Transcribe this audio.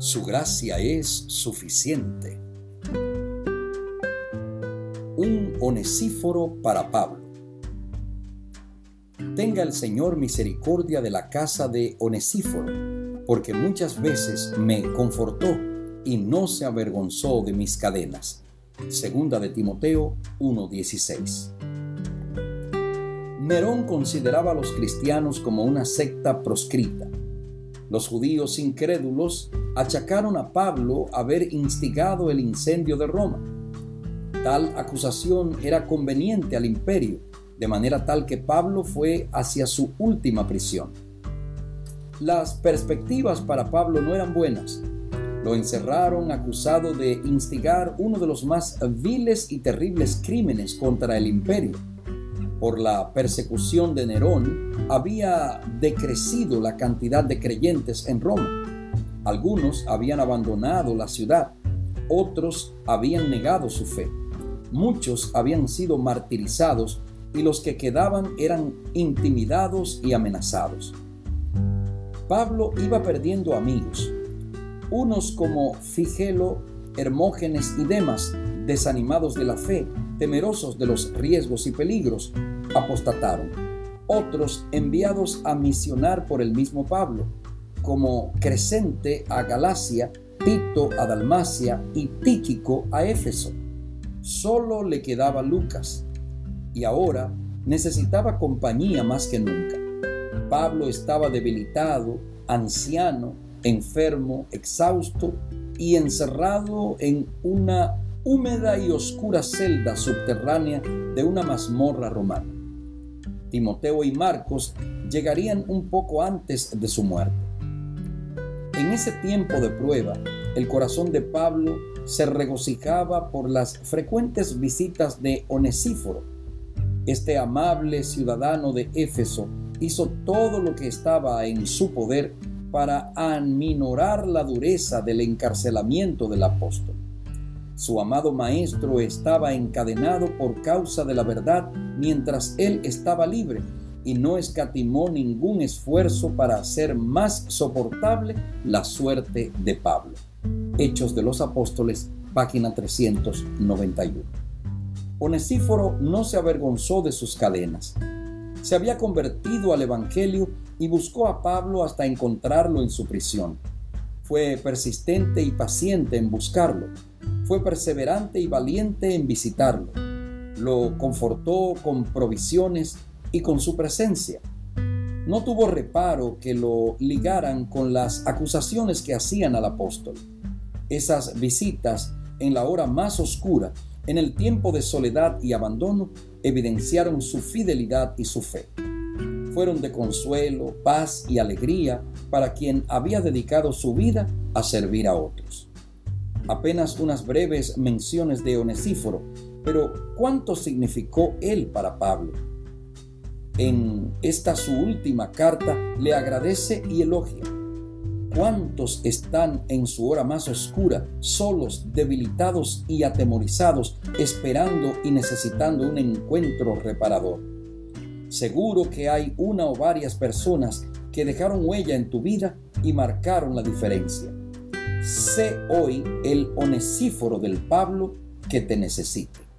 Su gracia es suficiente. Un onesíforo para Pablo. Tenga el Señor misericordia de la casa de Onesíforo, porque muchas veces me confortó y no se avergonzó de mis cadenas. Segunda de Timoteo 1:16. Nerón consideraba a los cristianos como una secta proscrita. Los judíos incrédulos achacaron a Pablo haber instigado el incendio de Roma. Tal acusación era conveniente al imperio, de manera tal que Pablo fue hacia su última prisión. Las perspectivas para Pablo no eran buenas. Lo encerraron acusado de instigar uno de los más viles y terribles crímenes contra el imperio. Por la persecución de Nerón había decrecido la cantidad de creyentes en Roma algunos habían abandonado la ciudad, otros habían negado su fe, muchos habían sido martirizados y los que quedaban eran intimidados y amenazados. Pablo iba perdiendo amigos, unos como Figelo, Hermógenes y Demas, desanimados de la fe, temerosos de los riesgos y peligros, apostataron. Otros enviados a misionar por el mismo Pablo, como Crescente a Galacia, Tito a Dalmacia y Tíquico a Éfeso. Solo le quedaba Lucas y ahora necesitaba compañía más que nunca. Pablo estaba debilitado, anciano, enfermo, exhausto y encerrado en una húmeda y oscura celda subterránea de una mazmorra romana. Timoteo y Marcos llegarían un poco antes de su muerte. En ese tiempo de prueba, el corazón de Pablo se regocijaba por las frecuentes visitas de Onesíforo. Este amable ciudadano de Éfeso hizo todo lo que estaba en su poder para aminorar la dureza del encarcelamiento del apóstol. Su amado maestro estaba encadenado por causa de la verdad mientras él estaba libre y no escatimó ningún esfuerzo para hacer más soportable la suerte de Pablo. Hechos de los Apóstoles, página 391. Onesíforo no se avergonzó de sus cadenas. Se había convertido al Evangelio y buscó a Pablo hasta encontrarlo en su prisión. Fue persistente y paciente en buscarlo. Fue perseverante y valiente en visitarlo. Lo confortó con provisiones y con su presencia. No tuvo reparo que lo ligaran con las acusaciones que hacían al apóstol. Esas visitas en la hora más oscura, en el tiempo de soledad y abandono, evidenciaron su fidelidad y su fe. Fueron de consuelo, paz y alegría para quien había dedicado su vida a servir a otros. Apenas unas breves menciones de Onesíforo, pero ¿cuánto significó él para Pablo? En esta su última carta le agradece y elogia. ¿Cuántos están en su hora más oscura, solos, debilitados y atemorizados, esperando y necesitando un encuentro reparador? Seguro que hay una o varias personas que dejaron huella en tu vida y marcaron la diferencia. Sé hoy el onesíforo del Pablo que te necesite.